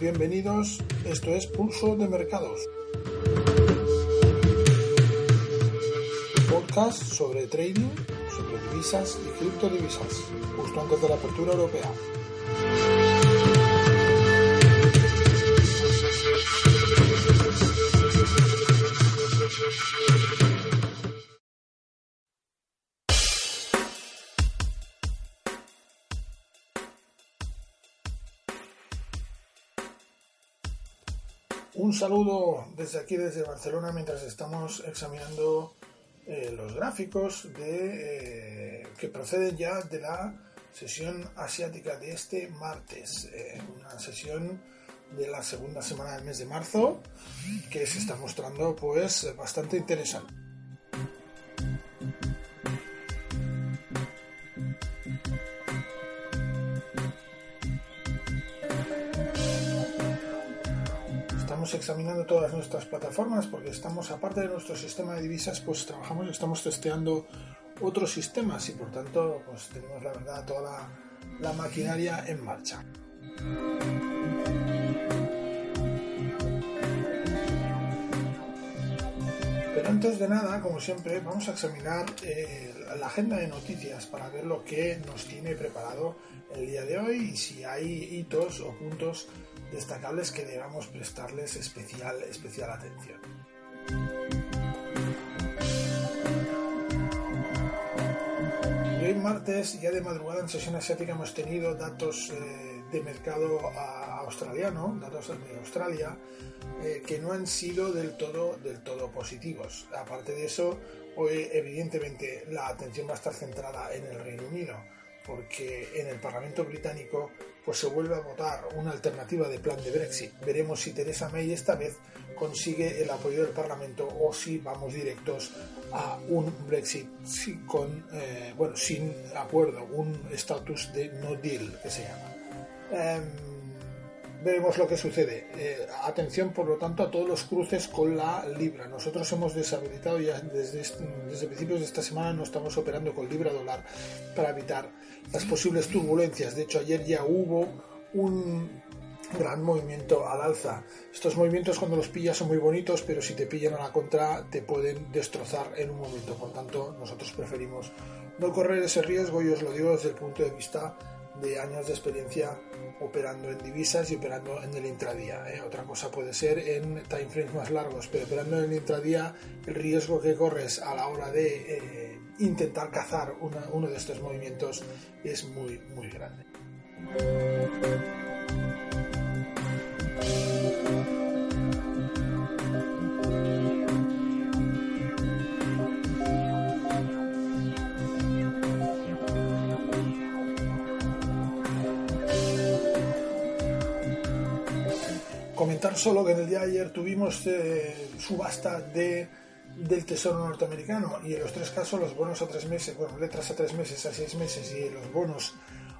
Bienvenidos. Esto es Pulso de Mercados. Podcast sobre trading, sobre divisas y criptodivisas, justo antes de la apertura europea. Un saludo desde aquí, desde Barcelona, mientras estamos examinando eh, los gráficos eh, que proceden ya de la sesión asiática de este martes. Eh, una sesión de la segunda semana del mes de marzo que se está mostrando pues bastante interesante. Examinando todas nuestras plataformas porque estamos, aparte de nuestro sistema de divisas, pues trabajamos, estamos testeando otros sistemas y por tanto pues tenemos la verdad toda la, la maquinaria en marcha. Pero antes de nada, como siempre, vamos a examinar eh, la agenda de noticias para ver lo que nos tiene preparado el día de hoy y si hay hitos o puntos destacables que debamos prestarles especial, especial atención. Y hoy martes, ya de madrugada en sesión asiática, hemos tenido datos eh, de mercado australiano, datos de Australia, eh, que no han sido del todo, del todo positivos. Aparte de eso, hoy evidentemente la atención va a estar centrada en el Reino Unido, porque en el Parlamento británico pues se vuelve a votar una alternativa de plan de Brexit. Veremos si Theresa May esta vez consigue el apoyo del Parlamento o si vamos directos a un Brexit con, eh, bueno, sin acuerdo, un estatus de no deal que se llama. Em, veremos lo que sucede. Eh, atención, por lo tanto, a todos los cruces con la Libra. Nosotros hemos deshabilitado ya desde, desde principios de esta semana, no estamos operando con Libra dólar para evitar las posibles turbulencias. De hecho, ayer ya hubo un gran movimiento al alza. Estos movimientos cuando los pillas son muy bonitos, pero si te pillan a la contra te pueden destrozar en un momento. Por tanto, nosotros preferimos no correr ese riesgo y os lo digo desde el punto de vista de años de experiencia operando en divisas y operando en el intradía. ¿eh? Otra cosa puede ser en time frames más largos, pero operando en el intradía el riesgo que corres a la hora de eh, intentar cazar uno de estos movimientos es muy muy grande. Comentar solo que en el día de ayer tuvimos eh, subasta de, del Tesoro norteamericano y en los tres casos los bonos a tres meses, bueno, letras a tres meses, a seis meses y los bonos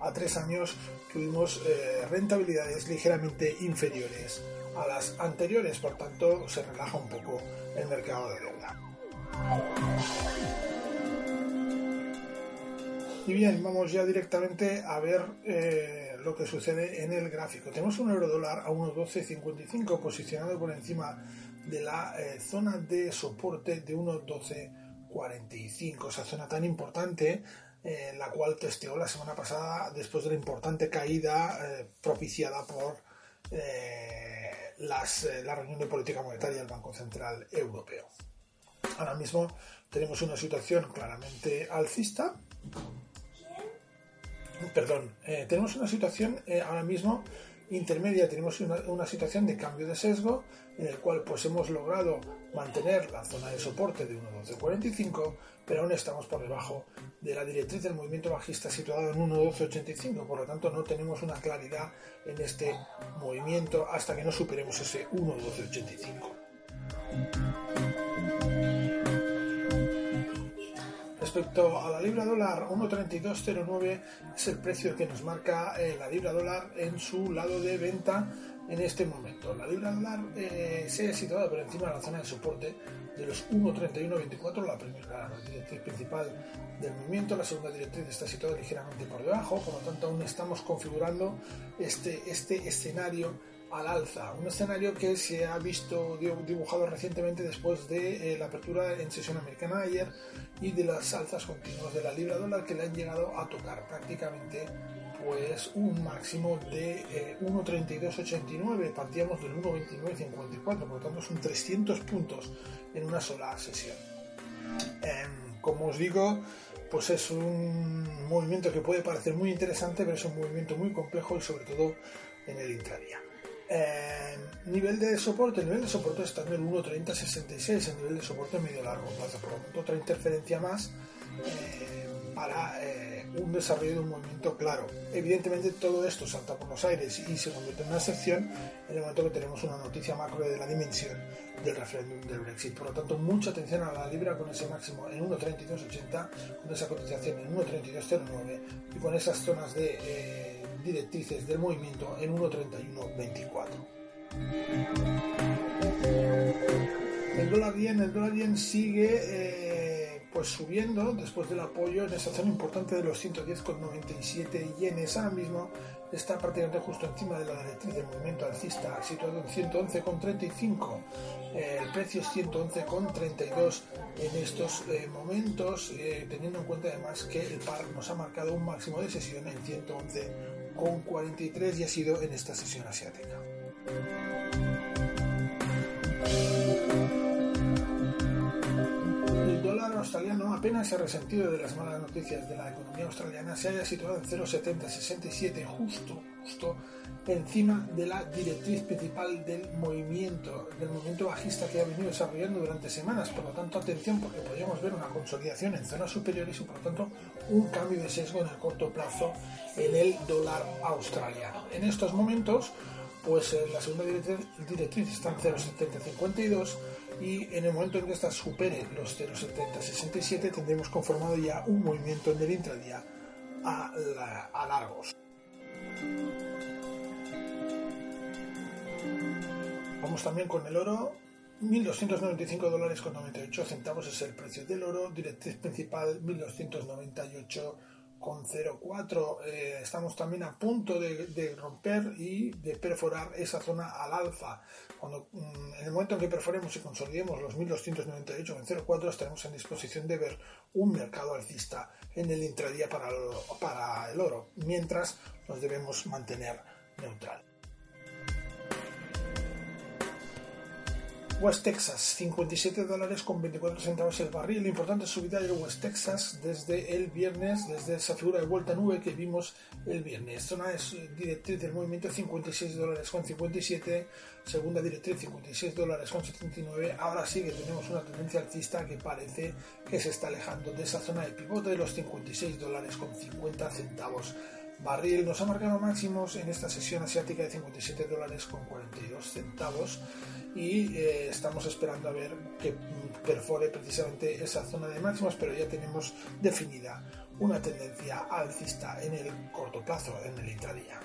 a tres años tuvimos eh, rentabilidades ligeramente inferiores a las anteriores, por tanto se relaja un poco el mercado de deuda. Y bien, vamos ya directamente a ver eh, lo que sucede en el gráfico. Tenemos un euro dólar a 1.1255 posicionado por encima de la eh, zona de soporte de 1.1245, esa zona tan importante eh, la cual testeó la semana pasada después de la importante caída propiciada por las, la reunión de política monetaria del Banco Central Europeo. Ahora mismo tenemos una situación claramente alcista perdón, eh, tenemos una situación eh, ahora mismo intermedia tenemos una, situación de cambio de sesgo en el cual pues hemos logrado mantener la zona de soporte de 1.1245 pero aún estamos por debajo de la directriz del movimiento bajista situado en 1.1285 por lo tanto no tenemos una claridad en este movimiento hasta que no superemos ese 1.1285 Respecto a la libra dólar, 1.3209 es el precio que nos marca eh, la libra dólar en su lado de venta en este momento. La libra dólar eh, se ha situado por encima de la zona de soporte de los 1.3124, la primera directriz principal del movimiento, la segunda directriz está situada ligeramente por debajo, por lo tanto aún estamos configurando este, este escenario al alza, un escenario que se ha visto dibujado recientemente después de eh, la apertura en sesión americana ayer y de las alzas continuas de la libra dólar que le han llegado a tocar prácticamente pues un máximo de 1.3289, eh, partíamos del 1.2954, por lo tanto son 300 puntos en una sola sesión. Em, como os digo, pues es un movimiento que puede parecer muy interesante, pero es un movimiento muy complejo y sobre todo en el intradía. Eh, nivel de soporte, el nivel de soporte está en el 1.3066, el nivel de soporte medio largo plazo, por lo tanto otra interferencia más eh, para eh, un desarrollo de un movimiento claro. Evidentemente todo esto salta por los aires y se convierte en una excepción en el momento que tenemos una noticia macro de la dimensión del referéndum del Brexit. Por lo tanto, mucha atención a la libra con ese máximo en 1.3280, con esa cotización en 1.3209 y con esas zonas de directrices del movimiento en 1.3124. El dólar yen, el dólar yen sigue eh, pues subiendo después del apoyo en esa zona importante de los 110,97 yenes. Ahora mismo está prácticamente justo encima de la directriz del movimiento alcista, situado en 111,35. Eh, el precio es 111,32 en estos eh, momentos, teniendo en cuenta además que el par nos ha marcado un máximo de sesión en 111 con 43 y ha sido en esta sesión asiática. Dólar australiano apenas se ha resentido de las malas noticias de la economía australiana, se haya situado en 0,7067 justo, justo encima de la directriz principal del movimiento, del movimiento bajista que ha venido desarrollando durante semanas. Por lo tanto, atención porque podríamos ver una consolidación en zonas superiores y por lo tanto un cambio de sesgo en el corto plazo en el dólar australiano. En estos momentos, pues eh, la segunda directriz, está en 0,7052 y en el momento en que esta supere los 0,7067 tendremos conformado ya un movimiento en el intradía a, largos. Vamos también con el oro. 1.295 dólares con 98 centavos es el precio del oro. Directriz principal 1.298,04. Eh, estamos también a punto de, romper y de perforar esa zona al alza. Cuando, mm, en el momento en que perforemos y consolidemos los 1.298,04 estaremos en disposición de ver un mercado alcista en el intradía para para el oro, mientras nos debemos mantener neutral. West Texas, 57 dólares con 24 centavos el barril. Importante subida de West Texas desde el viernes, desde esa figura de vuelta nube que vimos el viernes. Zona es directriz del movimiento 56 dólares con 57, segunda directriz 56 dólares con 79. Ahora sí que tenemos una tendencia alcista que parece que se está alejando de esa zona de pivote de los 56 dólares con 50 centavos barril nos ha marcado máximos en esta sesión asiática de 57 dólares con 42 centavos y eh, estamos esperando a ver que perfore precisamente esa zona de máximos pero ya tenemos definida una tendencia alcista en el corto plazo en el intradía.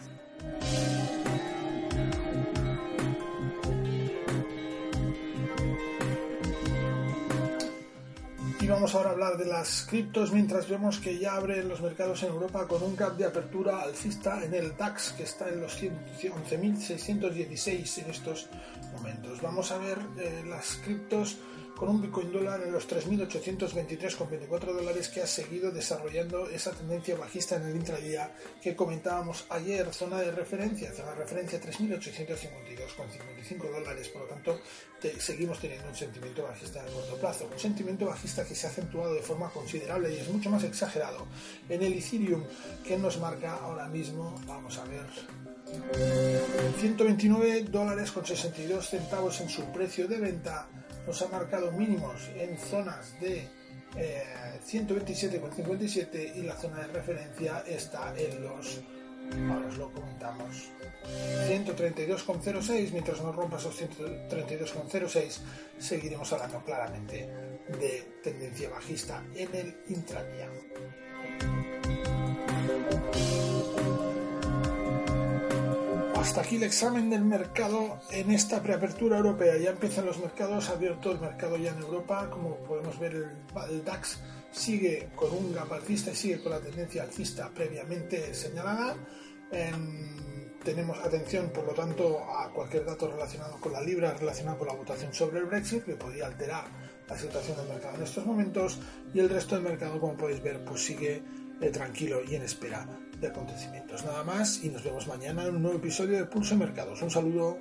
Y vamos ahora a hablar de las criptos mientras vemos que ya abren los mercados en Europa con un gap de apertura alcista en el DAX que está en los 11.616 en estos momentos. Vamos a ver eh, las criptos con un Bitcoin dólar en los 3.823,24 dólares que ha seguido desarrollando esa tendencia bajista en el intradía que comentábamos ayer, zona de referencia, zona de referencia 3.852,55 dólares, por lo tanto seguimos teniendo un sentimiento bajista a corto plazo, un sentimiento bajista que se ha acentuado de forma considerable y es mucho más exagerado en el Ethereum que nos marca ahora mismo, vamos a ver, 129 dólares con 62 centavos en su precio de venta nos ha marcado mínimos en zonas de eh, 127,57 y la zona de referencia está en los, ahora os lo comentamos, 132,06, mientras no rompa esos 132,06 seguiremos hablando claramente de tendencia bajista en el intradía. Hasta aquí el examen del mercado en esta preapertura europea. Ya empiezan los mercados, ha abierto el mercado ya en Europa. Como podemos ver, el, DAX sigue con un gap alcista y sigue con la tendencia alcista previamente señalada. tenemos atención, por lo tanto, a cualquier dato relacionado con la libra, relacionado con la votación sobre el Brexit, que podría alterar la situación del mercado en estos momentos. Y el resto del mercado, como podéis ver, pues sigue eh, tranquilo y en espera de acontecimientos. Nada más y nos vemos mañana en un nuevo episodio de Pulso Mercados. Un saludo.